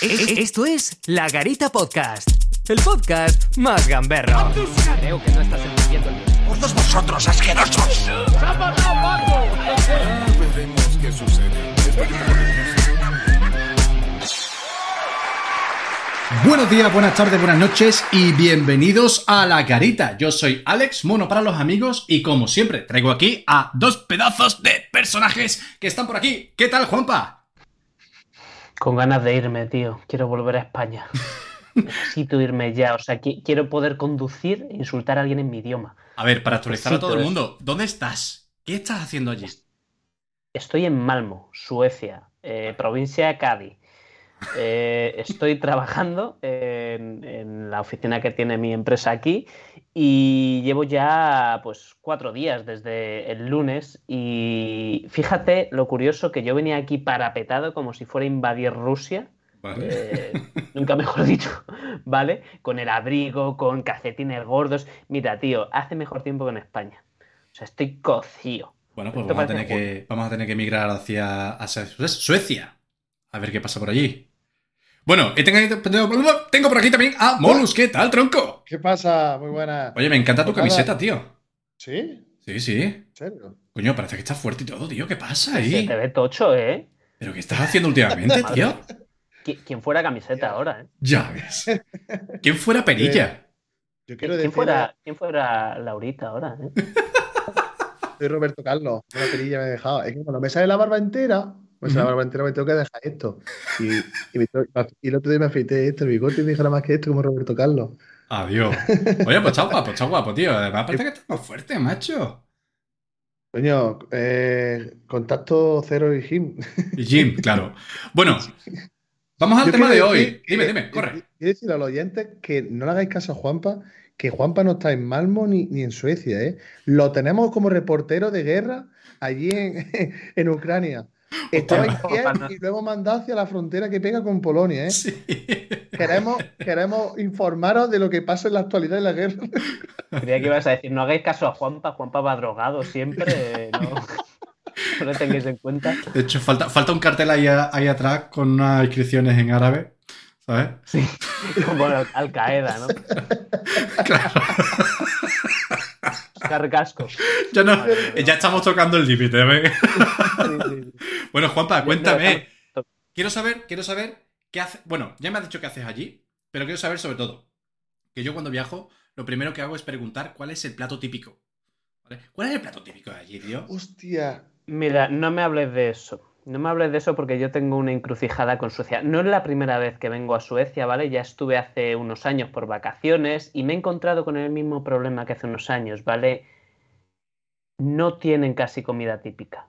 Esto es La Garita Podcast, el podcast más gamberro. Creo que no estás entendiendo el ¡Por todos vosotros, asquerosos! Veremos qué sucede. Buenos días, buenas tardes, buenas noches y bienvenidos a La Garita. Yo soy Alex, mono para los amigos y como siempre traigo aquí a dos pedazos de personajes que están por aquí. ¿Qué tal, Juanpa? Con ganas de irme, tío. Quiero volver a España. Necesito irme ya. O sea, qui- quiero poder conducir e insultar a alguien en mi idioma. A ver, para actualizar a todo el mundo, ¿dónde estás? ¿Qué estás haciendo allí? Estoy en Malmo, Suecia, eh, provincia de Cádiz. Eh, estoy trabajando en, en la oficina que tiene mi empresa aquí y llevo ya pues cuatro días desde el lunes y fíjate lo curioso que yo venía aquí parapetado como si fuera a invadir Rusia eh, nunca mejor dicho, ¿vale? Con el abrigo, con calcetines gordos. Mira, tío, hace mejor tiempo que en España. O sea, estoy cocido. Bueno, pues vamos a, tener que, vamos a tener que emigrar hacia, hacia Suecia. A ver qué pasa por allí. Bueno, y tengo, por aquí también a Molus. ¿Qué tal, tronco? ¿Qué pasa? Muy buena. Oye, me encanta tu Pues camiseta, tío. ¿Sí? Sí, sí. ¿En serio? Coño, parece que estás fuerte y todo, tío. ¿Qué pasa Se ahí? te ve tocho, ¿eh? ¿Pero qué estás haciendo últimamente, tío? Qui- Quien fuera camiseta ahora, ¿eh? Ya ves. ¿Quién fuera Perilla? Yo quiero ¿Quién decir, fuera, ¿Quién fuera Laurita ahora, eh? soy Roberto Carlos. Una perilla me he dejado. Es que cuando me sale la barba entera, me sale la barba entera, me tengo que dejar esto. Y, y, me y el otro día me afeité esto, el bigote y me dije nada más que esto como Roberto Carlos. Adiós. Oye, pues está guapo, está guapo, tío. Además, parece que estás más fuerte, macho. Coño, eh, contacto cero y Jim. Y Jim, claro. Bueno, vamos al Yo tema de hoy. Dime, dime, corre. Quiero decir a los oyentes que no le hagáis caso a Juanpa, que Juanpa no está en Malmo ni, ni en Suecia, ¿eh? Lo tenemos como reportero de guerra allí en, en Ucrania. Estaba en. Kiev y lo hemos mandado hacia la frontera que pega con Polonia, ¿eh? Sí. Queremos, queremos informaros de lo que pasa en la actualidad de la guerra. Creía que ibas a decir, no hagáis caso a Juanpa, Juanpa va drogado siempre, no, no lo tengáis en cuenta. De hecho, falta, falta un cartel ahí, ahí atrás con unas inscripciones en árabe. ¿Sabes? Como Al Qaeda, ¿no? Claro. Carcasco. Ya, no, ya estamos tocando el límite, ¿ves? Sí, sí, sí. Bueno, Juanpa, cuéntame. no, Quiero saber, quiero saber qué hace. Bueno, ya me has dicho qué haces allí, pero quiero saber sobre todo que yo cuando viajo, lo primero que hago es preguntar cuál es el plato típico. ¿Cuál es el plato típico de allí, tío? Hostia. Mira, no me hables de eso. No me hables de eso porque yo tengo una encrucijada con Suecia. No es la primera vez que vengo a Suecia, ¿vale? Ya estuve hace unos años por vacaciones y me he encontrado con el mismo problema que hace unos años, ¿vale? No tienen casi comida típica.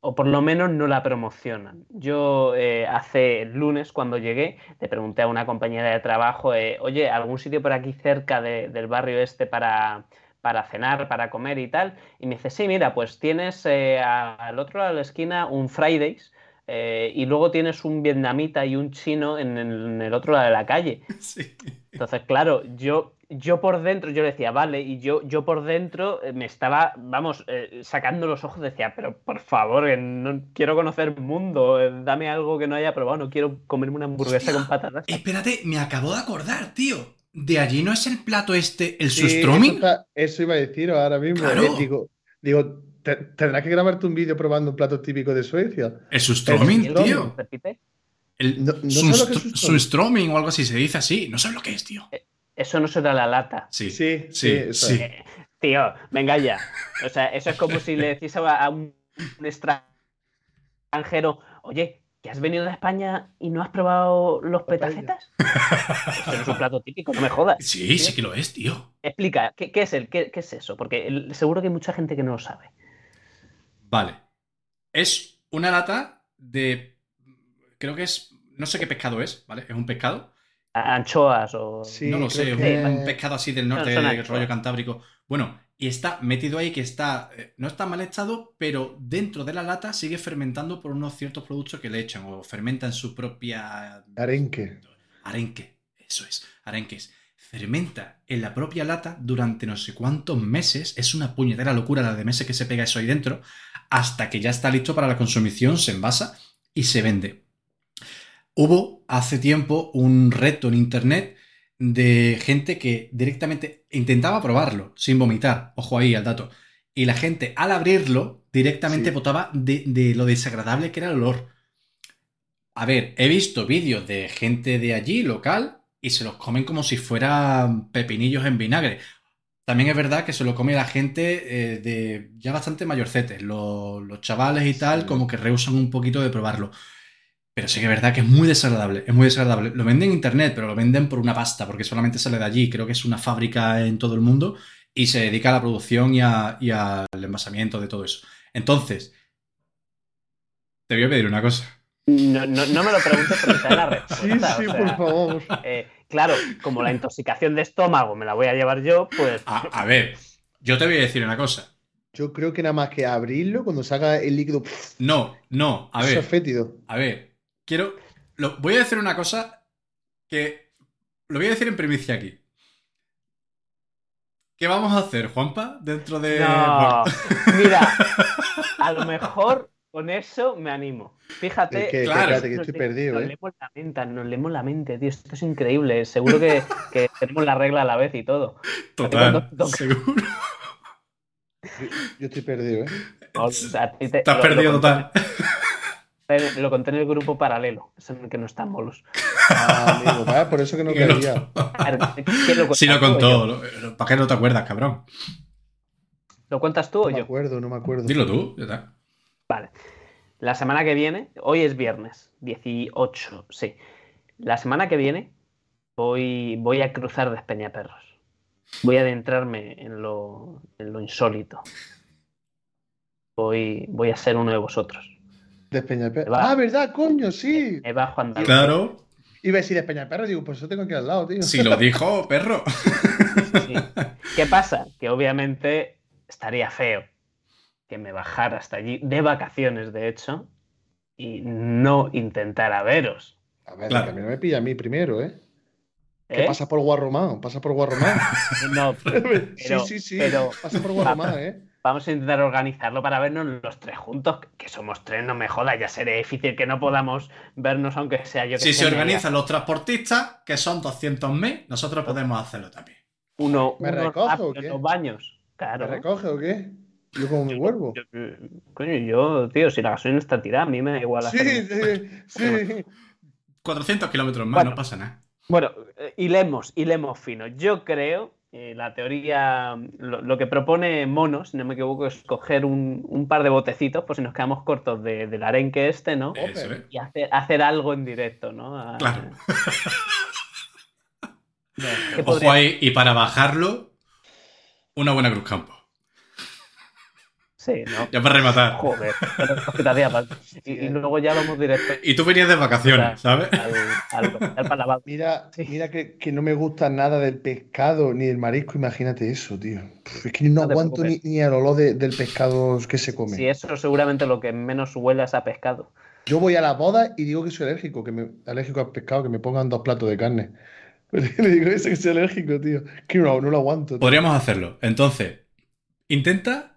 O por lo menos no la promocionan. Yo eh, hace lunes, cuando llegué, le pregunté a una compañera de trabajo, eh, oye, ¿algún sitio por aquí cerca de- del barrio este para, para cenar, para comer y tal? Y me dice, sí, mira, pues tienes eh, al otro lado de la esquina un Fridays eh, y luego tienes un vietnamita y un chino en el, en el otro lado de la calle. Sí. Entonces, claro, yo, yo por dentro, yo le decía, vale, y yo, yo por dentro eh, me estaba, vamos, eh, sacando los ojos, decía, pero por favor, eh, no quiero conocer el mundo, eh, dame algo que no haya probado, no quiero comerme una hamburguesa Hostia. con patatas. Espérate, me acabo de acordar, tío. De allí no es el plato este, el Sí. Eso, iba a decir ahora mismo. Claro. eh. Digo, digo te- tendrás que grabarte un vídeo probando un plato típico de Suecia. El sustromming, ¿Y el tío. repite? El No- no sé lo que es sunstro- sustromming. sunstroming o algo así se dice así. No sabes lo que es, tío. Eso no será la lata. Sí, Sí, sí, sí, sí. Eh, tío, venga ya. O sea, eso es como si le decís a, a un, un extranjero, oye, ¿que has venido de España y no has probado los petacetas? Eso no es un plato típico, no me jodas. Sí, sí que lo es, tío. Explica, ¿qué, qué es el, qué, qué es eso? Porque el- seguro que hay mucha gente que no lo sabe. Vale. Es una lata de. Creo que es. No sé qué pescado es, ¿vale? Es un pescado. Anchoas o... Sí, no lo sé, un, que- un pescado así del norte, anchoas. rollo cantábrico. Bueno, y está metido ahí que está. eh, No está mal estado, pero dentro de la lata sigue fermentando por unos ciertos productos que le echan o fermenta en su propia. Arenque. Arenque, eso es, arenques. Fermenta en la propia lata durante no sé cuántos meses. Es una puñetera locura la de meses que se pega eso ahí dentro. Hasta que ya está listo para la consumición, se envasa y se vende. hubo hace tiempo un reto en internet de gente que directamente intentaba probarlo sin vomitar. Ojo ahí al dato. Y la gente al abrirlo directamente Sí. votaba de, de lo desagradable que era el olor. A ver, he visto vídeos de gente de allí, local, y se los comen como si fueran pepinillos en vinagre. También es verdad que se lo come la gente eh, de ya bastante mayorcetes. Los, los chavales y tal, Sí. como que rehusan un poquito de probarlo. Pero sí que es verdad que es muy desagradable, es muy desagradable. Lo venden en internet, pero lo venden por una pasta, porque solamente sale de allí. Creo que es una fábrica en todo el mundo y se dedica a la producción y, a- y al envasamiento de todo eso. Entonces, te voy a pedir una cosa. No, no, no me lo preguntes porque te da la Sí, respuesta. sí, o por favor. eh, claro, como la intoxicación de estómago me la voy a llevar yo, pues A, a ver, yo te voy a decir una cosa. Yo creo que nada más que abrirlo, cuando salga el líquido, pff, No, no, a eso ver. es fétido. A ver, quiero. Lo, voy a decir una cosa que. Lo voy a decir en primicia aquí. ¿Qué vamos a hacer, Juanpa? Dentro de. no. Mira, a lo mejor con eso me animo. Fíjate. Es que, claro. espérate, que nos estoy le- perdido, nos ¿eh? leemos la mente, nos leemos la mente, tío. Esto es increíble. Seguro que, que tenemos la regla a la vez y todo. Total, seguro. Yo, yo estoy perdido, ¿eh? O sea, te- lo- perdido lo total. Lo conté en el grupo paralelo, eso en el que no están molos. Ah, amigo, vaya, por eso que no Que no. caía. ¿Qué lo contó. ¿Para qué no te acuerdas, cabrón? ¿Lo cuentas tú No o me yo? acuerdo, no me acuerdo. Dilo tú, ya está. Vale. La semana que viene, hoy es viernes, 18, sí. La semana que viene voy, voy a cruzar Despeñaperros. Voy a adentrarme en lo, en lo insólito. Voy, voy a ser uno de vosotros. Despeñaperro. Va. Ah, ¿verdad, coño? Sí. Me bajo a andar. Claro, Iba a decir Despeñaperro, digo, pues eso tengo aquí al lado, tío. si lo dijo, perro. Sí. ¿Qué pasa? Que obviamente estaría feo que me bajara hasta allí, de vacaciones de hecho, y no intentara veros. A ver, Claro. que a mí no me pilla a mí primero, ¿eh? Que ¿eh? pasa por Guarromán, pasa por Guarromán. No, pero- sí, sí, sí. pero- Pasa por Guarromán, ¿eh? Vamos a intentar organizarlo para vernos los tres juntos, que somos tres, no me jodas, ya seré difícil que no podamos vernos aunque sea yo que Si se organizan los transportistas, que son 200.000, nosotros podemos hacerlo también. uno, ¿Me uno recoge o qué? en los baños. ¿Me recoge o qué? Yo como mi huervo. Yo- coño, yo, tío, si la gasolina está tirada, a mí me da igual Sí, hacerlo. sí, sí. 400 kilómetros más, Bueno. no pasa nada. Bueno, eh, hilemos, hilemos fino. Yo creo, eh, la teoría, lo, lo que propone Mono, si no me equivoco, es coger un, un par de botecitos, por si nos quedamos cortos de- del arenque este, ¿no? Eso, ¿eh? Y hacer, hacer algo en directo, ¿no? A- Claro. ¿Qué Ojo ahí, y para bajarlo, una buena cruz campo. Sí, ¿no? Ya para rematar. Joder, te hacía falta. Y, y luego ya vamos directo Y tú venías de vacaciones, ¿sabes? al, al. Mira, Sí. mira que, que no me gusta nada del pescado ni del marisco, imagínate eso, tío. Es que no aguanto ni, ni el olor de- del pescado que se come. Sí, eso seguramente lo que menos huele es a pescado. Yo voy a la boda y digo que soy alérgico, que me alérgico al pescado, que me pongan dos platos de carne. Le digo eso que soy alérgico, tío. Que no, no lo aguanto. tío. Podríamos hacerlo. Entonces, intenta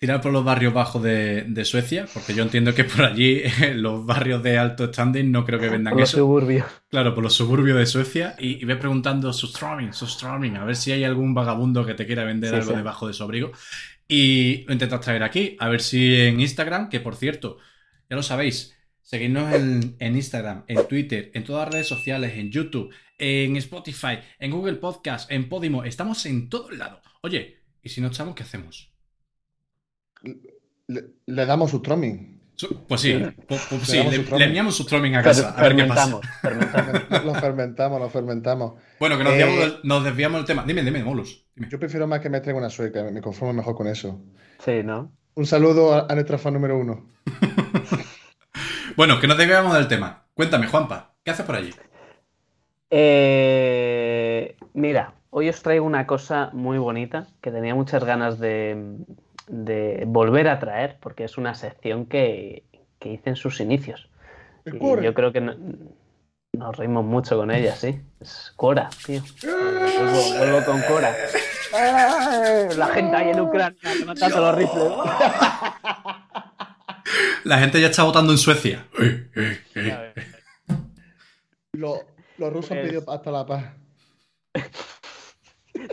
tirar por los barrios bajos de, de Suecia, porque yo entiendo que por allí, los barrios de alto standing, no creo que vendan Por los eso. suburbios. Claro, por los suburbios de Suecia y, y ve preguntando Sustroming, Sustroming, a ver si hay algún vagabundo que te quiera vender Sí, algo sí. debajo de su abrigo. Y lo intentas traer aquí, a ver si en Instagram, que por cierto, ya lo sabéis, seguidnos en, en Instagram, en Twitter, en todas las redes sociales, en YouTube, en Spotify, en Google Podcast, en Podimo, estamos en todos lados. Oye, ¿y si no estamos, qué hacemos? Le, le damos su troming. Su- Pues sí, pues, le, enviamos Sustroming a casa, a ver qué pasa. fermentamos. Lo fermentamos, lo fermentamos. Bueno, que nos, Eh, desviamos del, nos desviamos del tema. Dime, dime, Molus. Dime. Yo prefiero más que me traiga una sueca, me conformo mejor con eso. Sí, ¿no? Un saludo a, a nuestra fan número uno. Bueno, que nos desviamos del tema. Cuéntame, Juanpa, ¿qué haces por allí? Eh, mira, hoy os traigo una cosa muy bonita que tenía muchas ganas de, de volver a traer porque es una sección que, que hice en sus inicios. Y yo creo que no- nos reímos mucho con ella, sí. Es Cora, tío. Vuelvo, vuelvo con Cora. La gente ahí en Ucrania levantando los rifles. La gente ya está votando en Suecia. Eh, eh, eh. Los, los rusos han Pues- pedido hasta la paz.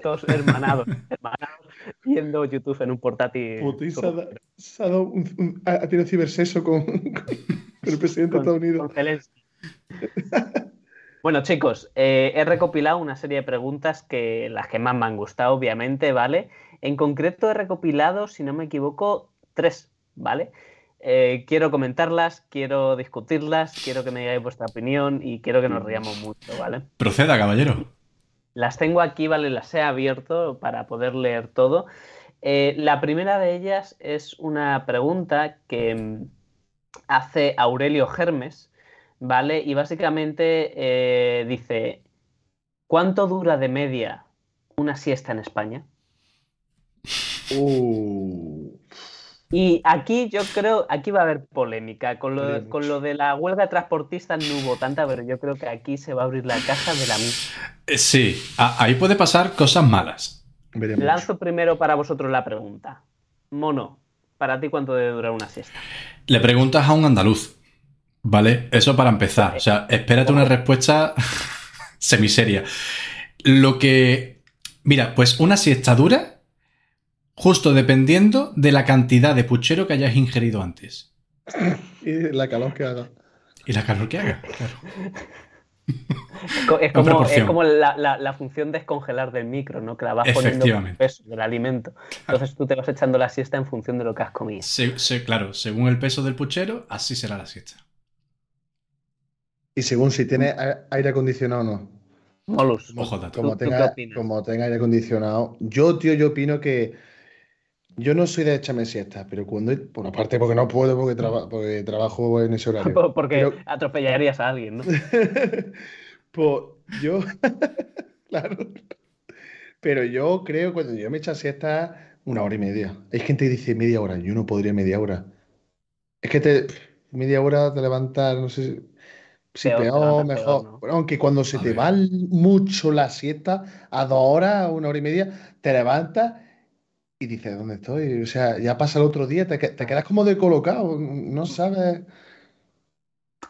Todos hermanados, hermanados, viendo YouTube en un portátil. Putin se ha, da- se ha dado un- un- ha ha tenido cibersexo con, con el presidente de Estados Unidos. con. Bueno, chicos, eh, he recopilado una serie de preguntas que las que más me han gustado, obviamente, ¿vale? En concreto he recopilado, si no me equivoco, tres, ¿vale? Eh, quiero comentarlas, quiero discutirlas, quiero que me digáis vuestra opinión y quiero que nos riamos mucho, ¿vale? Proceda, caballero. Las tengo aquí, ¿vale? Las he abierto para poder leer todo. Eh, la primera de ellas es una pregunta que mm, hace Aurelio Germes, ¿vale? Y básicamente eh, dice, ¿cuánto dura de media una siesta en España? Uh, Y aquí yo creo, aquí va a haber polémica. Con lo, con lo de la huelga de transportistas no hubo tanta, pero yo creo que aquí se va a abrir la casa de la misma. Sí, ahí puede pasar cosas malas. veremos. Lanzo primero para vosotros la pregunta. Mono, ¿para ti cuánto debe durar una siesta? Le preguntas a un andaluz, ¿vale? Eso para empezar. O sea, espérate una respuesta semiseria. Lo que... Mira, pues una siesta dura justo dependiendo de la cantidad de puchero que hayas ingerido antes. Y la calor que haga. Y la calor que haga, claro. Es como, es como la, la- la función descongelar del micro, ¿no? Que la vas poniendo el peso del alimento. Entonces tú te vas echando la siesta en función de lo que has comido. Se- se- claro, según el peso del puchero, así será la siesta. Y según si tiene aire acondicionado o no. Molus. Ojo, dato. Como ¿Tú- tú qué tenga, como tenga aire acondicionado. Yo, tío, yo opino que. Yo no soy de echarme siesta, pero cuando. Por aparte, porque no puedo, porque, traba- porque trabajo en ese horario. Po- Porque Pero- atropellarías a alguien, ¿no? pues yo. claro. Pero yo creo, cuando yo me echo siesta, una hora y media. Hay gente que dice media hora. Yo no podría media hora. Es que te. Media hora te levantas, no sé si. Si Peor, peor, mejor. peor, aunque cuando se A te ver. va mucho la siesta, a dos horas, una hora y media, te levantas y dices, ¿dónde estoy? O sea, ya pasa el otro día, te, te quedas como descolocado, no sabes.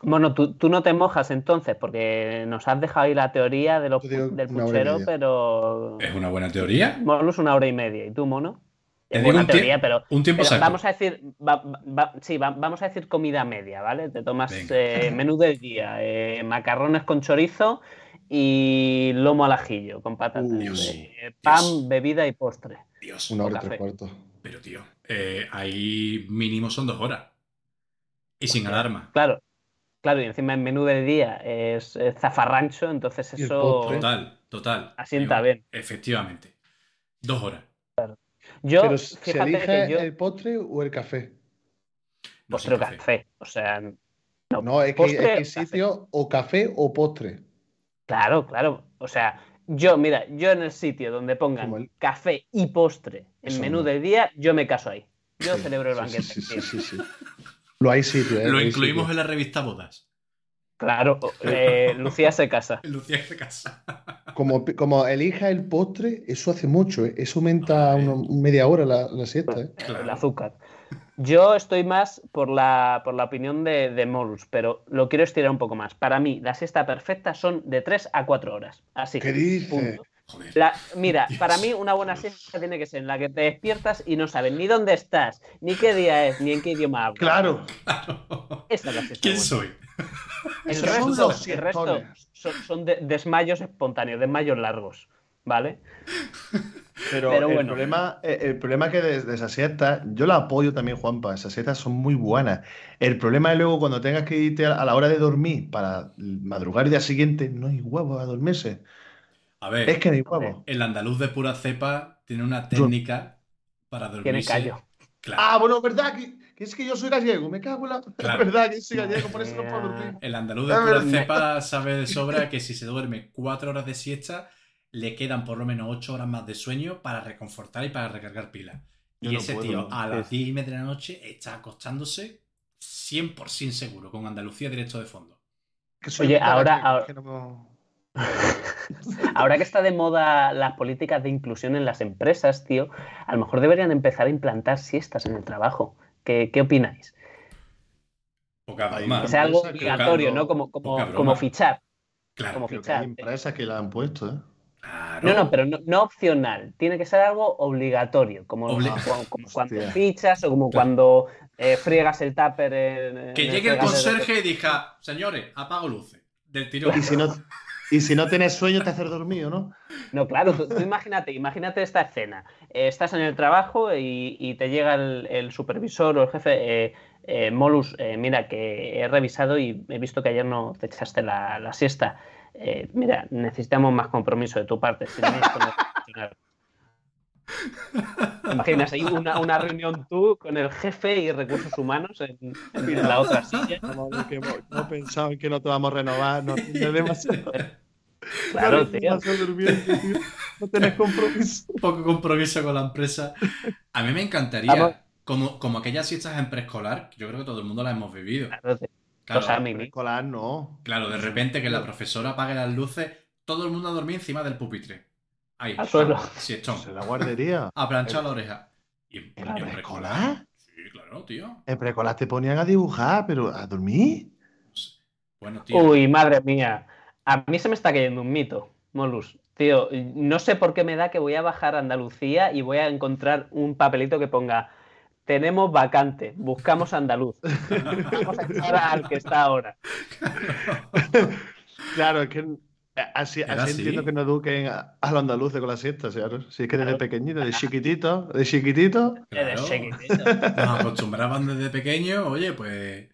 Bueno, tú, tú no te mojas entonces, porque nos has dejado ahí la teoría de los, digo del puchero, pero. Es una buena teoría. Molus una hora y media. ¿Y tú, mono? Te Es digo buena teoría, pero. Un tiempo pero vamos a decir, va- va- sí, va- vamos a decir comida media, ¿vale? Te tomas eh, menú del día, eh, macarrones con chorizo y lomo al ajillo con patatas, Uh, Dios, eh, pan, Dios. bebida y postre. Dios, Una hora y tres cuartos. pero tío, eh, ahí mínimo son dos horas. Y sin alarma. Claro, claro, y encima el menú del día es, es zafarrancho, entonces eso. Total, total. asienta Digo, bien. Efectivamente. Dos horas. Yo, Pero ¿se elige que yo el postre o el café? No, postre o café. café, o sea, no, No, es que, postre es que o café. sitio o café o postre. Claro, claro. O sea, yo, mira, yo en el sitio donde pongan el- café y postre en Eso menú no. del día, yo me caso ahí. Yo Sí, celebro el banquete. Sí, sí, tío. sí, sí, sí. Lo hay sitio, ¿eh? Lo hay incluimos sitio. en la revista Bodas. Claro, eh, Lucía se casa. Lucía de casa. Como, como elija el postre, eso hace mucho, ¿eh? Eso aumenta media hora la, la siesta, ¿eh? Claro. El azúcar. Yo estoy más por la, por la opinión de, de Molus, pero lo quiero estirar un poco más. Para mí, la siesta perfecta son de 3 a 4 horas. Así. ¿Qué dices? punto. Joder. La- mira, Dios. para mí una buena siesta tiene que ser en la que te despiertas y no sabes ni dónde estás, ni qué día es, ni en qué idioma hablas. Claro. Esa es la siesta ¿Quién buena. soy? El resto, son los el resto siestones. son, son de- desmayos espontáneos, desmayos largos, ¿vale? Pero, Pero el, bueno. problema, eh, el problema que de, de esas siestas, yo la apoyo también, Juanpa, esas siestas son muy buenas. El problema es luego cuando tengas que irte a, la hora de dormir para madrugar el día siguiente, no hay huevos a dormirse. A ver, Es que no hay huevos. el andaluz de pura cepa tiene una técnica para dormirse. Tiene callo. Claro. Ah, bueno, verdad, que, que es que yo soy gallego, me cago en la... Claro. Es verdad que soy gallego, por eso no puedo dormir. El andaluz de Es pura cepa sabe de sobra que si se duerme cuatro horas de siesta, le quedan por lo menos ocho horas más de sueño para reconfortar y para recargar pilas. Y no ese puedo, tío a las diez y media de la noche está acostándose 100% seguro, con Andalucía directo de fondo. Oye, ahora- que no Ahora que está de moda las políticas de inclusión en las empresas, tío, a lo mejor deberían empezar a implantar siestas en el trabajo. ¿Qué, qué opináis? Poca broma. Que sea algo obligatorio, ¿no? Como, como, como fichar. Claro, como que hay fichar. empresas que la han puesto, ¿eh? Claro. No, no, pero no, no opcional. Tiene que ser algo obligatorio, como, Obli- como- como cuando fichas o como Claro. cuando eh, friegas el tupper en, en Que llegue el conserje y diga, señores, apago luces. Del tirón. Y si no, y si no tienes sueño, te haces dormido, ¿no? No, claro, tú, tú imagínate, imagínate esta escena. Eh, estás en el trabajo y, y te llega el, el supervisor o el jefe. eh, eh, Molus, eh, mira, que he revisado y he visto que ayer no te echaste la, la siesta. Eh, mira, necesitamos más compromiso de tu parte. Si no, esto no va a funcionar. ¿Te Imaginas ahí una, una reunión tú con el jefe y recursos humanos en, en la otra silla. Ver que en que no te vamos a renovar, no demasiado, Claro, no tío. No tienes compromiso. poco compromiso con la empresa. A mí me encantaría, Vamos. Como, como aquellas siestas en preescolar, yo creo que todo el mundo las hemos vivido. Claro, tío. Claro, Cosa mimi. Escolar no. claro, de repente que la profesora apague las luces, todo el mundo a dormir encima del pupitre. Ahí, Al suelo. siestón. Pues en la guardería. A planchar la oreja. ¿Y en, ¿En y en preescolar? Sí, claro, tío. En preescolar te ponían a dibujar, pero a dormir. Bueno, tío. Uy, madre mía. A mí se me está cayendo un mito, Molus. Tío, no sé por qué me da que voy a bajar a Andalucía y voy a encontrar un papelito que ponga tenemos vacante, buscamos andaluz. Vamos a echar al que está ahora. Claro, es que eh, así, Era así así. entiendo que no eduquen a, a los andaluces con la siesta, claro. Si es que desde pequeñito, de chiquitito, de chiquitito. Claro. Nos acostumbraban desde pequeño, oye, pues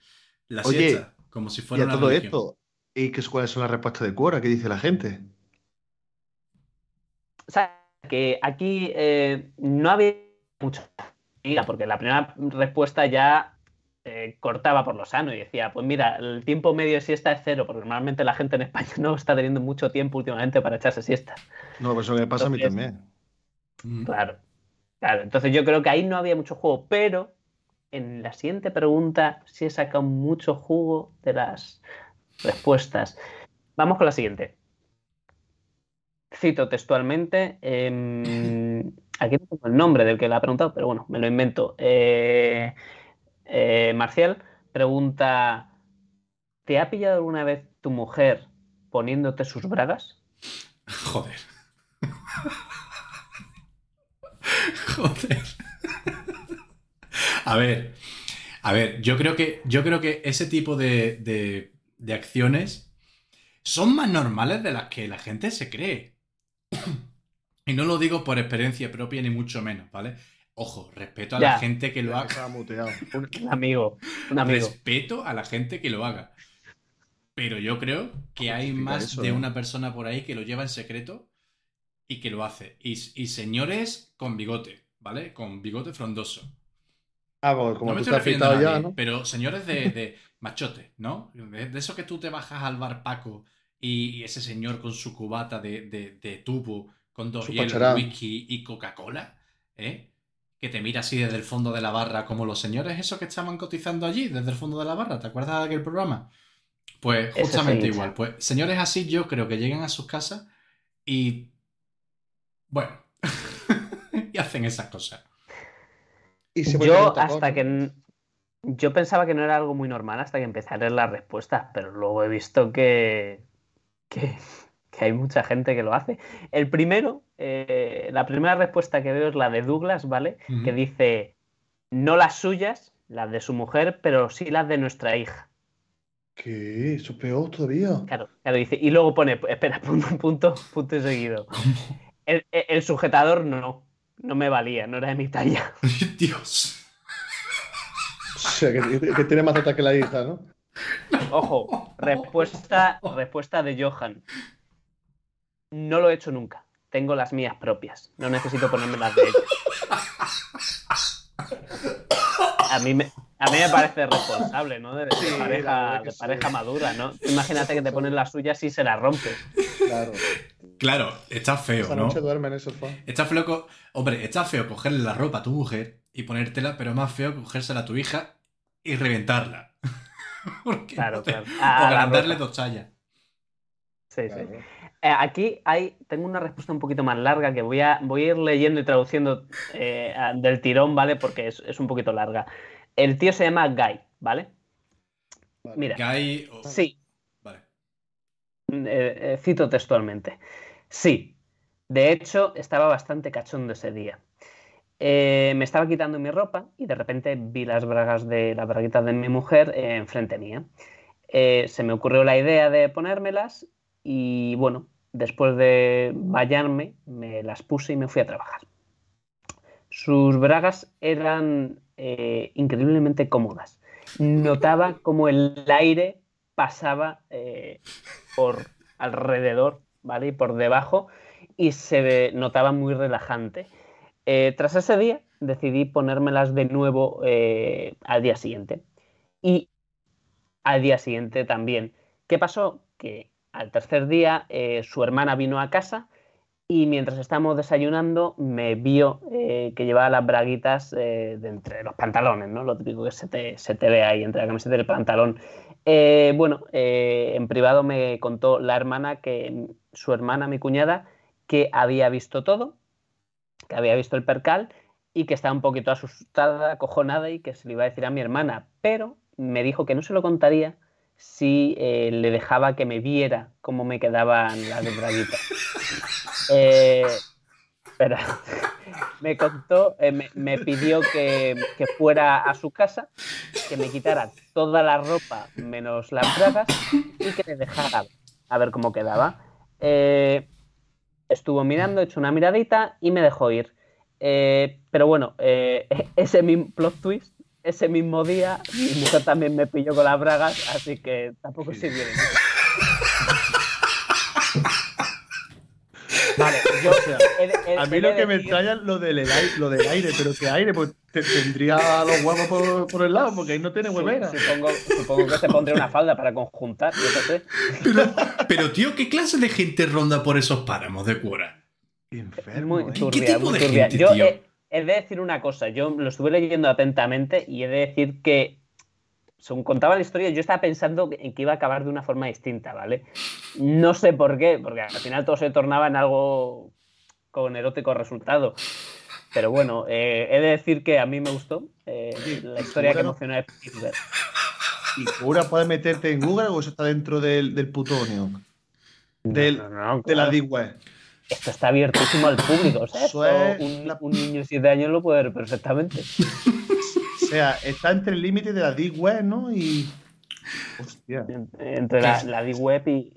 la Oye, siesta, como si Y fuera a una todo religión. esto, ¿y qué, cuáles son las respuestas de Quora? ¿Qué dice la gente? O sea, que aquí eh, no había mucho Mira, porque la primera respuesta ya eh, cortaba por lo sano y decía, pues mira, el tiempo medio de siesta es cero, porque normalmente la gente en España no está teniendo mucho tiempo últimamente para echarse siesta. No, pues eso me pasa a mí también. Mm. Claro. Claro, entonces yo creo que ahí no había mucho juego, pero en la siguiente pregunta sí he sacado mucho jugo de las respuestas. Vamos con la siguiente. Cito textualmente. em, aquí no tengo el nombre del que la ha preguntado, pero bueno, me lo invento. Eh, eh, Marcial pregunta: ¿Te ha pillado alguna vez tu mujer poniéndote sus bragas? Joder. Joder. A ver, a ver, yo creo que, yo creo que ese tipo de, de- de acciones son más normales de las que la gente se cree. Y no lo digo por experiencia propia ni mucho menos, ¿vale? Ojo, respeto a la gente que lo haga. Un, un amigo, un amigo. Respeto a la gente que lo haga. Pero yo creo que hay más eso, de eh? una persona por ahí que lo lleva en secreto y que lo hace. Y, y señores con bigote, ¿vale? Con bigote frondoso. Ah, pues como no me tú estoy estás refiriendo a afeitado nadie, ya, ¿no? pero señores de, de machote, ¿no? De, de eso que tú te bajas al bar Paco y, y ese señor con su cubata de, de- de tubo con dos hielos, whisky y Coca-Cola, ¿eh? Que te mira así desde el fondo de la barra, como los señores esos que estaban cotizando allí, desde el fondo de la barra. ¿Te acuerdas de aquel programa? Pues justamente igual. Pues señores así, yo creo que llegan a sus casas y. Bueno. y hacen esas cosas. Y se ponen Yo hasta que yo pensaba que no era algo muy normal hasta que empecé a leer las respuestas, pero luego he visto que, que, que hay mucha gente que lo hace. El primero, eh, la primera respuesta que veo es la de Douglas, ¿vale? Que dice, no las suyas, las de su mujer, pero sí las de nuestra hija. ¿Qué? Eso es peor todavía. Claro, claro, dice. Y luego pone, espera, punto, punto, punto y seguido. El, sujetador no, no me valía, no era de mi talla. Dios. O sea, que, que tiene más data que la hija, ¿no? Ojo, respuesta, respuesta de Johan. No lo he hecho nunca. Tengo las mías propias. No necesito ponerme las de ellos. A mí me, a mí me parece responsable, ¿no? De, de Sí, pareja, de sí. pareja madura, ¿no? Imagínate que te pones las suyas y se las rompes. Claro. Claro, está feo, Esa ¿no? noche duerme en el sofá. Está feo, co- hombre, está feo cogerle la ropa a tu mujer y ponértela, pero más feo cogérsela a tu hija y reventarla. Claro, no te- claro. O agrandarle ropa. dos tallas. Sí, sí. Claro. Aquí hay, tengo una respuesta un poquito más larga que voy a, voy a ir leyendo y traduciendo eh, del tirón, ¿vale? Porque es, es un poquito larga. El tío se llama Guy, ¿vale? Vale. Mira, Guy o- sí, Vale. eh, cito textualmente. Sí, de hecho, estaba bastante cachondo ese día. Eh, me estaba quitando mi ropa y de repente vi las bragas de las braguitas de mi mujer eh, enfrente mía. Eh, se me ocurrió la idea de ponérmelas y bueno, después de bañarme, me las puse y me fui a trabajar. Sus bragas eran eh, increíblemente cómodas. Notaba como el aire pasaba eh, por alrededor, ¿vale? Y por debajo y se notaba muy relajante. Eh, tras ese día decidí ponérmelas de nuevo al día siguiente. Y al día siguiente también. ¿Qué pasó? Que al tercer día eh, su hermana vino a casa y mientras estábamos desayunando me vio eh, que llevaba las braguitas eh, de entre los pantalones, ¿no? Lo típico que se te, te ve ahí entre la camiseta y el pantalón. Bueno, en privado me contó la hermana que su hermana, mi cuñada, que había visto todo, que había visto el percal y que estaba un poquito asustada, acojonada y que se lo iba a decir a mi hermana, pero me dijo que no se lo contaría si eh, le dejaba que me viera cómo me quedaban las braguitas. Eh, espera, me contó, eh, me, me pidió que, que fuera a su casa, que me quitara toda la ropa menos las bragas y que le dejara a ver cómo quedaba. Eh, estuvo mirando, echó una miradita y me dejó ir. Pero bueno, ese mismo plot twist, ese mismo día, mi mujer también me pilló con las bragas, así que tampoco sirvió de. Vale, yo de- he- A mí lo que me extraña es lo del, aire, lo del aire, pero que aire, pues te- tendría los huevos por, por el lado, porque ahí no tiene Sí, huevera. supongo, supongo que se pondría una falda para conjuntar, yo qué sé. Pero, pero, tío, ¿qué clase de gente ronda por esos páramos de? Qué Es enfermo, muy ¿eh? turbia, tipo muy de turbia. gente, yo tío? He, de decir una cosa, yo lo estuve leyendo atentamente y he de decir que, según contaba la historia, yo estaba pensando en que iba a acabar de una forma distinta, ¿vale? No sé por qué, porque al final todo se tornaba en algo con erótico resultado. Pero bueno, eh, he de decir que a mí me gustó eh, la historia que no- emocionó a Spielberg. ¿Y Cura puedes meterte en Google o eso está dentro del, del plutonio? Del- No, no, no, De la claro. Esto está abiertísimo al público. O sea, Eso esto es un, la- un niño de 7 años lo puede ver perfectamente. O sea, está entre el límite de la Deep Web, ¿no? Y. Hostia. En- Entre la, la Deep Web y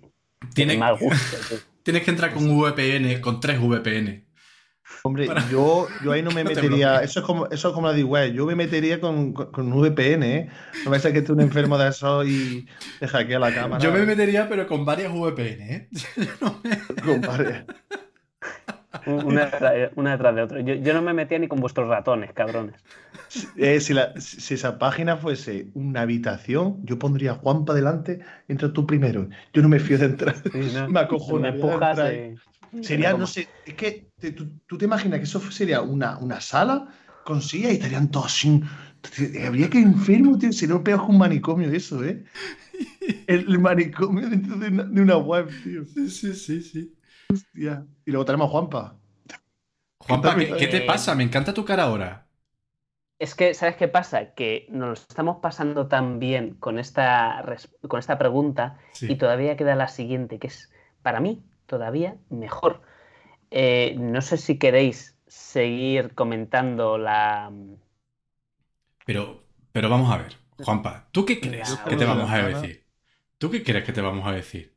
Tiene- mal gusto. Tienes que entrar con VPN, con tres VPN. Hombre, yo, yo ahí no me No metería. Eso es como, eso es como la Deep Web. Yo me metería con, con, con VPN, ¿eh? No me a que tú un enfermo de eso y te hackea la cámara. Yo me metería, pero con varias VPN, ¿eh? compadre. Una, detrás- una detrás de otra. Yo, yo no me metía ni con vuestros ratones, cabrones. Eh, si, la- si esa página fuese una habitación, yo pondría a Juanpa delante, entra tú primero. Yo no me fío de entrar. Sí, ¿no? Me acojonaría Me empujas Sería, no sé, es que te- tú, tú te imaginas que eso sería una, una sala con sillas y estarían todos así. Habría que enfermo, tío. Sería un peor que un manicomio eso, ¿eh? El, el manicomio dentro de una, de una web, tío. Sí, sí, sí, sí. Hostia. Y luego tenemos a Juanpa. Juanpa, ¿qué, te pasa? Me encanta tu cara ahora. Es que, ¿sabes qué pasa? Que nos estamos pasando tan bien con esta, con esta pregunta Sí. y todavía queda la siguiente, que es para mí todavía mejor. Eh, no sé si queréis seguir comentando la, Pero, pero vamos a ver, Juanpa, ¿tú qué crees que te vamos a decir? ¿Tú qué crees que te vamos a decir?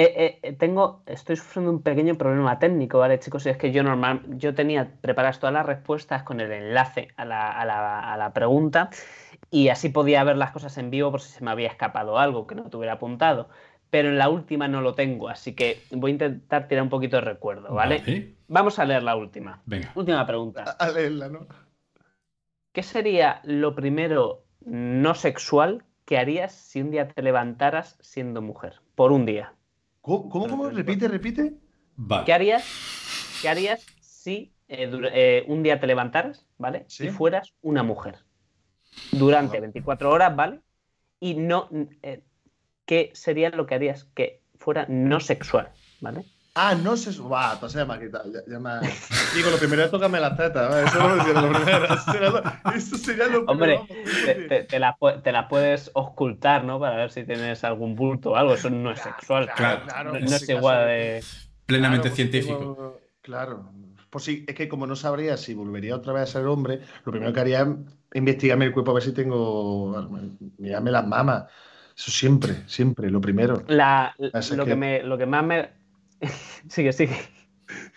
Eh, eh, eh, tengo, estoy sufriendo un pequeño problema técnico, ¿vale, chicos? Y es que yo normal, yo tenía preparadas todas las respuestas con el enlace a la, a la- a la pregunta y así podía ver las cosas en vivo por si se me había escapado algo que no tuviera apuntado. Pero en la última no lo tengo, así que voy a intentar tirar un poquito de recuerdo, ¿vale? Vale. Vamos a leer la última. Venga. Última pregunta. A leerla, ¿no? ¿Qué sería lo primero no sexual que harías si un día te levantaras siendo mujer? Por un día. ¿Cómo, cómo, cómo? Repite, repite. Vale. ¿Qué harías, qué harías si eh, eh, un día te levantaras, ¿vale? Sí. Y fueras una mujer. Durante Ajá. 24 horas, ¿vale? Y no. eh, ¿Qué sería lo que harías que fuera no sexual, ¿vale? Ah, no se. Va, entonces ya me ha quitado. Ya, ya me ha- Digo, lo primero es tocarme las tetas. ¿vale? Eso no lo decía lo primero. Eso sería lo, eso sería lo Hombre, primero. te, te- te la, pu- te la puedes ocultar, ¿no? Para ver si tienes algún bulto o algo. Eso no es sexual. claro, claro, no, es igual de. Plenamente Claro, pues científico. claro. Pues sí, es que como no sabría si volvería otra vez a ser hombre, lo primero que haría es investigarme el cuerpo a ver si tengo. Mirarme las mamas. Eso siempre, siempre, lo primero. La, lo, que- que me, lo que más me. sigue, sigue.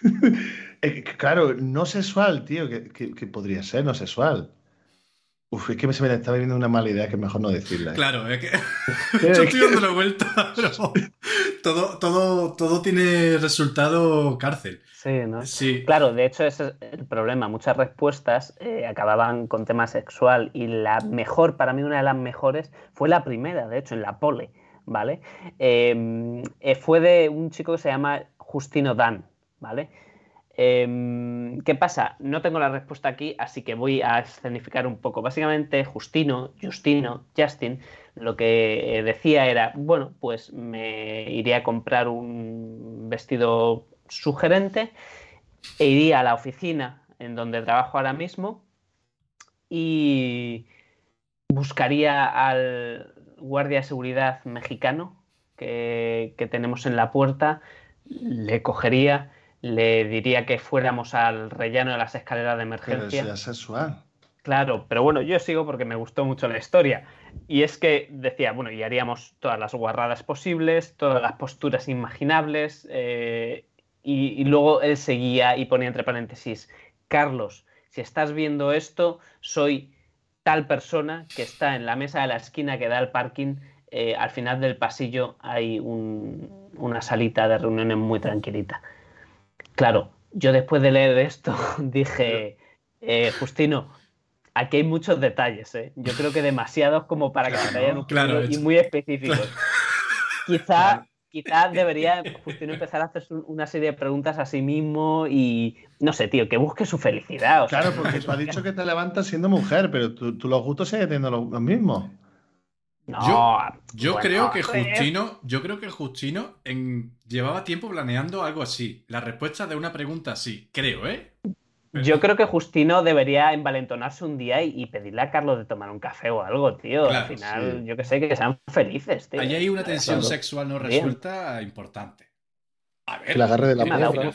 Eh, claro, no sexual, tío, que, que- que podría ser no sexual. Uf, es que se me está viniendo una mala idea que es mejor no decirla. ¿eh? Claro, es que yo estoy dándole vuelta, pero todo, todo, todo tiene resultado cárcel. Sí, ¿no? Sí. Claro, de hecho ese es el problema. Muchas respuestas eh, acababan con tema sexual y la mejor, para mí una de las mejores, fue la primera, de hecho, en la pole, ¿vale? Eh, eh, fue de un chico que se llama Justino Dan, ¿vale? Eh, ¿Qué pasa? No tengo la respuesta aquí, así que voy a escenificar un poco. Básicamente, Justino, Justino, Justin, lo que eh, decía era, bueno, pues me iría a comprar un vestido sugerente e iría a la oficina en donde trabajo ahora mismo y buscaría al guardia de seguridad mexicano que, que tenemos en la puerta, le cogería, le diría que fuéramos al rellano de las escaleras de Pero emergencia. eso ya es sexual. Claro, pero bueno, yo sigo porque me gustó mucho la historia. Y es que decía, bueno, y haríamos todas las guarradas posibles, todas las posturas imaginables. eh, y, y luego él seguía y ponía entre paréntesis, Carlos, si estás viendo esto, soy tal persona que está en la mesa de la esquina que da al parking. eh, al final del pasillo hay un- una salita de reuniones muy tranquilita. Claro, yo después de leer esto dije, eh, Justino, aquí hay muchos detalles, ¿eh? Yo creo que demasiados como para que se te hayan ocurrido claro, y muy específicos. Quizá, quizá debería Justino empezar a hacerse un- una serie de preguntas a sí mismo y, no sé, tío, que busque su felicidad. o sea, Claro, porque tú has dicho que te levantas siendo mujer, pero tú, tú los gustos sigues teniendo los, los mismos. no, Yo bueno, creo que joder. Justino, yo creo que Justino en- llevaba tiempo planeando algo así. La respuesta de una pregunta así, creo, ¿eh? Yo creo que Justino debería envalentonarse un día y, y pedirle a Carlos de tomar un café o algo, tío. Claro, Al final, sí. yo que sé, que sean felices, tío. Ahí hay una tensión Claro. sexual no Bien. resuelta importante. A ver. Que la agarre de la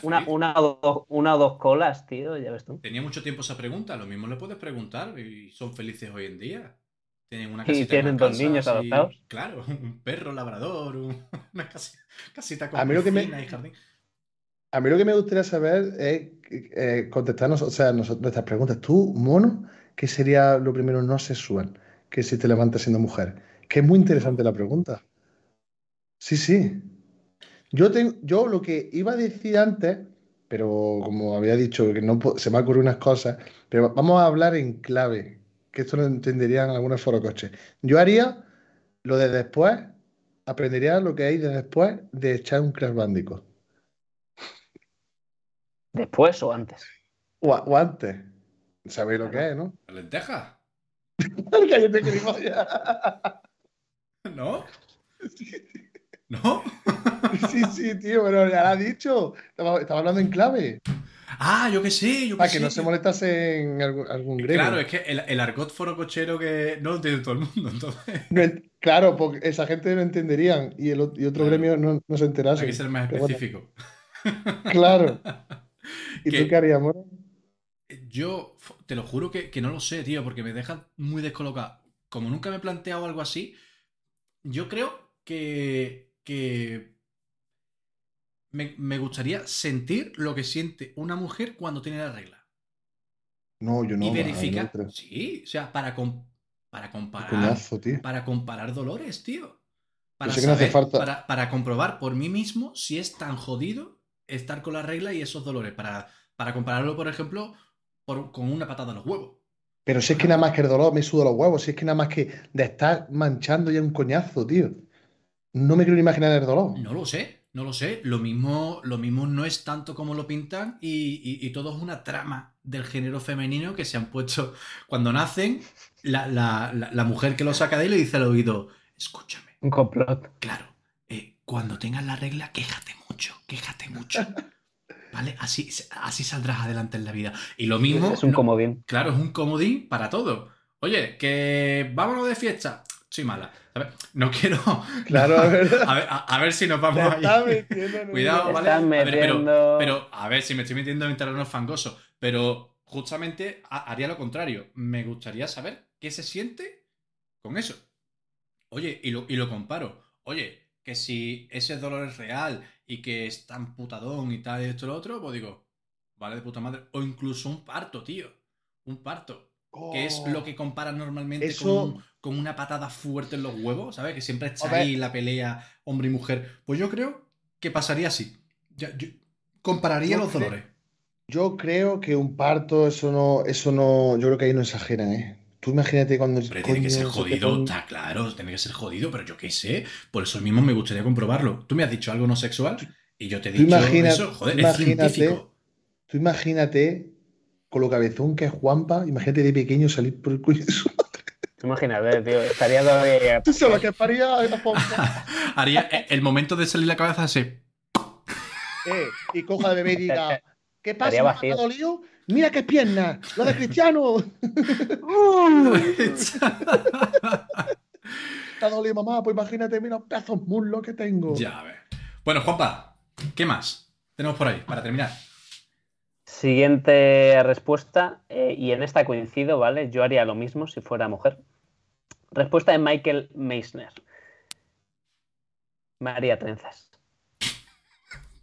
Una, una o dos, una o dos colas, tío, ya ves tú. Tenía mucho tiempo esa pregunta, lo mismo le puedes preguntar y son felices hoy en día. Tienen una Y casita en tienen dos niños y- adoptados. Claro, un perro labrador, un- una casi- casita con A mí lo que me- piscina y jardín. A mí lo que me gustaría saber es eh, contestarnos, o sea, nuestras preguntas. Tú, mono, ¿qué sería lo primero no sexual? Que si te levantas siendo mujer. Que es muy interesante la pregunta. Sí, sí. Yo, tengo, yo lo que iba a decir antes, pero como había dicho, que no se me han ocurrido unas cosas, pero vamos a hablar en clave, que esto lo entenderían algunos forocoches. Yo haría lo de después, aprendería lo que hay de después de echar un Crash. ¿Después o antes? O, antes. Sabéis lo que es, ¿no? ¿La lenteja? Cállate, gilipollas. ¿No? ¿No? Sí, sí, tío, pero ya lo ha dicho. Estaba, estaba hablando en clave. Ah, yo qué sé, yo qué Para que no se molestase en algún, algún. Claro, es que el, el argot forocochero que no lo entiende todo el mundo, entonces No claro, porque esa gente no entenderían y, el, y otro Claro. gremio no, no se enterase. hay que ser más bueno, específico. claro. ¿Y Que- tú qué harías, Moro? Yo te lo juro que, que no lo sé, tío, porque me deja muy descolocado. Como nunca me he planteado algo así, yo creo que, que me, me gustaría sentir lo que siente una mujer cuando tiene la regla. No, yo no. y verificar. no sí, o sea, para, com- para comparar. Tío. Para comparar dolores, tío. Para, sé que no hace saber- falta- para, para comprobar por mí mismo si es tan jodido estar con la regla y esos dolores. Para, para compararlo, por ejemplo, por- con una patada en los huevos. Pero si es que nada más que el dolor me suda los huevos, si es que nada más que de estar manchando ya un coñazo, tío. No me quiero ni imaginar el dolor. No lo sé, no lo sé. Lo mismo, lo mismo no es tanto como lo pintan y, y- y todo es una trama del género femenino que se han puesto cuando nacen. La, la- la- la mujer que lo saca de ahí le dice al oído, escúchame, Un complot. claro, cuando tengas la regla, quéjate mucho, quéjate mucho. ¿Vale? Así, así saldrás adelante en la vida. Y lo mismo. Es un no- comodín. Claro, es un comodín para todo. Oye, que vámonos de fiesta. Soy mala. A ver, no quiero. Claro. A ver, a, a ver si nos vamos un Cuidado. ¿vale? Están A ver, pero, pero, a ver, si me estoy metiendo en terreno fangoso. Pero justamente ha- haría lo contrario. Me gustaría saber qué se siente con eso. Oye, y lo, y lo comparo. Oye, que si ese dolor es real y que es tan putadón y tal y esto y lo otro, pues digo, vale de puta madre. O incluso un parto, tío. Un parto. Que es Oh. lo que comparas normalmente Eso- con, un- con una patada fuerte en los huevos, ¿sabes? Que siempre está ahí la pelea hombre y mujer. Pues yo creo que pasaría así. Yo compararía Yo los dolores. Yo creo que un parto, eso no, eso no, yo creo que ahí no exageran, ¿eh? Tú imagínate cuando Hombre, tiene que ser jodido, está claro, tiene que ser jodido, pero yo qué sé. Por eso mismo me gustaría comprobarlo. Tú me has dicho algo no sexual y yo te he Tú dicho imagina- eso. Joder, tú es imagínate- científico. Tú imagínate con lo cabezón que es Juanpa, imagínate de pequeño salir por el cuello de su Imagínate, tío. Estaría todavía. Tú sabes que paría a Juanpa. Haría eh, el momento de salir la cabeza así. Eh, y coja de bebé y diga, ¿qué pasa? ¿Me ha dolido? Mira qué pierna, lo de Cristiano. ¿Te ha dolido, mamá? Pues imagínate, mira los pedazos muslos que tengo. ya, a ver. Bueno, Juanpa, ¿qué más tenemos por ahí para terminar? Siguiente respuesta, eh, y en esta coincido, ¿vale? Yo haría lo mismo si fuera mujer. Respuesta de Michael Meissner. Me haría trenzas.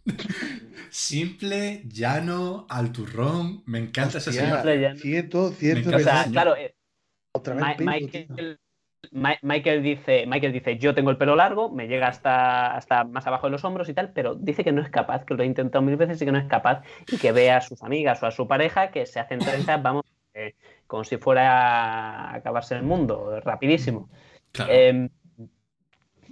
Simple, llano, al turrón. Me encanta ese Hostia, señor. Simple, llano. Cierto, cierto. Me O sea, claro, eh, Otra vez Ma- Michael. Ma- Michael dice, Michael dice, yo tengo el pelo largo, me llega hasta, hasta más abajo de los hombros y tal, pero dice que no es capaz, que lo ha intentado mil veces y que no es capaz, y que ve a sus amigas o a su pareja que se hacen trenzas, vamos, eh, como si fuera a acabarse el mundo, rapidísimo. Claro. Eh,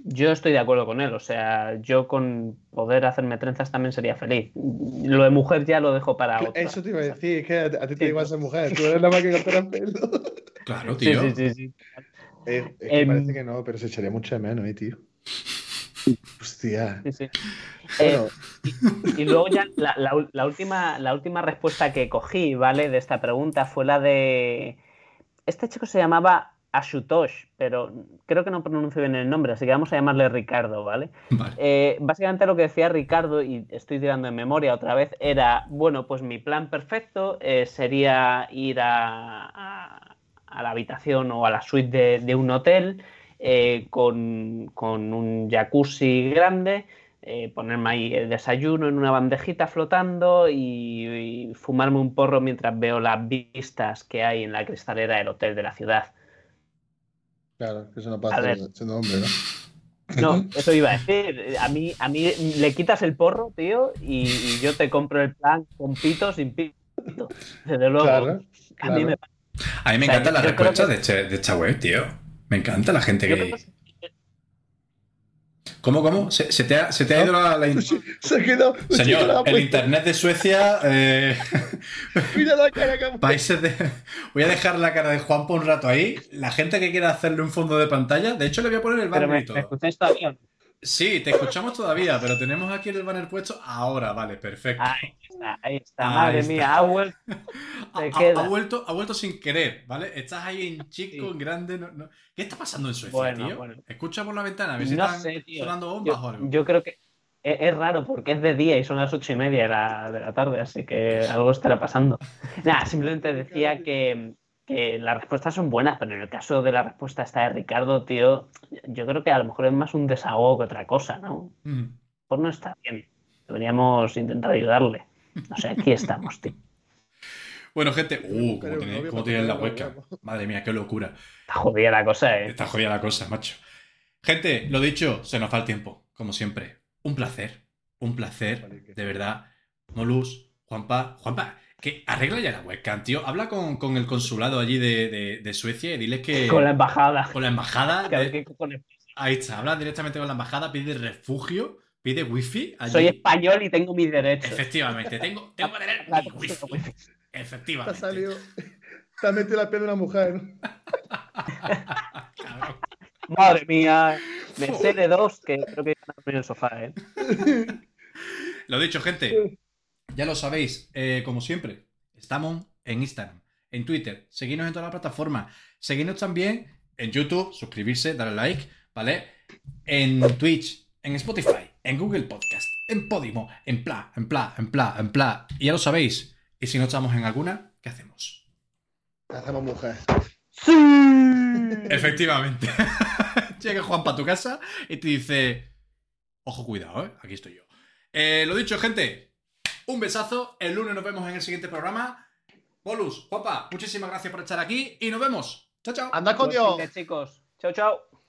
yo estoy de acuerdo con él, o sea, yo con poder hacerme trenzas también sería feliz. Lo de mujer ya lo dejo para otra. Eso te iba a decir, es que a, ti te Sí. da igual ser mujer, tú eres la más que cortar el pelo. claro, Sí, tío. sí, sí, sí. Eh, es que Em. parece que no, pero se echaría mucho de menos, eh, tío. Hostia. sí, sí. Bueno, Eh, y luego ya la, la ul- la última, la última respuesta que cogí, ¿vale? De esta pregunta fue la de. Este chico se llamaba Ashutosh, pero creo que no pronuncio bien el nombre, así que vamos a llamarle Ricardo, ¿vale? Vale. Eh, básicamente lo que decía Ricardo, y estoy tirando en memoria otra vez, era, bueno, pues mi plan perfecto eh, sería ir a, a- a la habitación o a la suite de, de un hotel eh, con, con un jacuzzi grande, eh, ponerme ahí el desayuno en una bandejita flotando y, y fumarme un porro mientras veo las vistas que hay en la cristalera del hotel de la ciudad. Claro, que eso no pasa siendo hombre, ¿no? No, eso iba a decir. A mí, a mí le quitas el porro, tío, y, y yo te compro el plan con pito sin pito. Desde luego. Claro, a mí me A mí me o sea, encanta la yo creo respuesta que- de, este- de esta web, tío. Me encanta la gente yo que. creo que- ¿Cómo, cómo? ¿Se, se te, ha, se te ha ido la, la Se ha quedado. se ha Señor, quedado el internet de Suecia. eh, Mira la cara que países de. Voy a dejar la cara de Juan por un rato ahí. La gente que quiera hacerle un fondo de pantalla. De hecho, le voy a poner el banner me, y todo. me escucháis todavía. O? Sí, te escuchamos todavía, pero tenemos aquí el banner puesto ahora. Vale, perfecto. Ahí está, ahí está. Ahí Madre está. mía, ha vuelto. Ha, vuelto, ha vuelto sin querer, ¿vale? Estás ahí en chico, Sí. en grande. no- no- ¿Qué está pasando en Suecia, Bueno, tío? bueno. Escucha por la ventana, a ver si No están sé, tío. sonando bombas o Yo, algo. yo creo que es, es raro porque es de día y son las ocho y media de la, de la tarde, así que algo estará pasando. Nada, simplemente decía que, que las respuestas son buenas, pero en el caso de la respuesta esta de Ricardo, tío, yo creo que a lo mejor es más un desahogo que otra cosa, ¿no? Mm. Pues no está bien. Deberíamos intentar ayudarle. No sé, aquí estamos, tío. Bueno, gente. Uh, novio cómo para tienen la novio. Madre mía, qué locura. Está jodida la cosa, ¿eh? Está jodida la cosa, macho. Gente, lo dicho, se nos va el tiempo, como siempre. Un placer, un placer, de verdad. Molus, Juanpa, Juanpa, que arregla ya la webcam, tío. Habla con, con el consulado allí de, de- de Suecia y diles que. Con la embajada. con la embajada. Que a ver de- qué cojones. ahí está, habla directamente con la embajada, pide refugio, pide wifi. Allí. Soy español y tengo mis derechos. Efectivamente, tengo, tengo que tener mi wifi. con wifi. Te ha Efectivamente. salido. Te ha metido la piel de una mujer. Madre mía. Me sé de dos que creo que en el sofá, ¿eh? Lo dicho, gente. Ya lo sabéis, eh, como siempre, estamos en Instagram, en Twitter, seguidnos en todas las plataformas, seguidnos también en YouTube, suscribirse, darle like, ¿vale? En Twitch, en Spotify, en Google Podcast, en Podimo, en Pla, en Pla, en Pla, en Pla. Y ya lo sabéis. Y si no estamos en alguna, ¿qué hacemos? Hacemos mujer. Efectivamente. Llega Juan para tu casa y te dice: Ojo, cuidado, ¿eh? Aquí estoy yo. Eh, lo dicho, gente. Un besazo. El lunes nos vemos en el siguiente programa. Bolus, Juanpa, muchísimas gracias por estar aquí y nos vemos. Chao, chao. Anda con Dios. chicos. Chao, chao.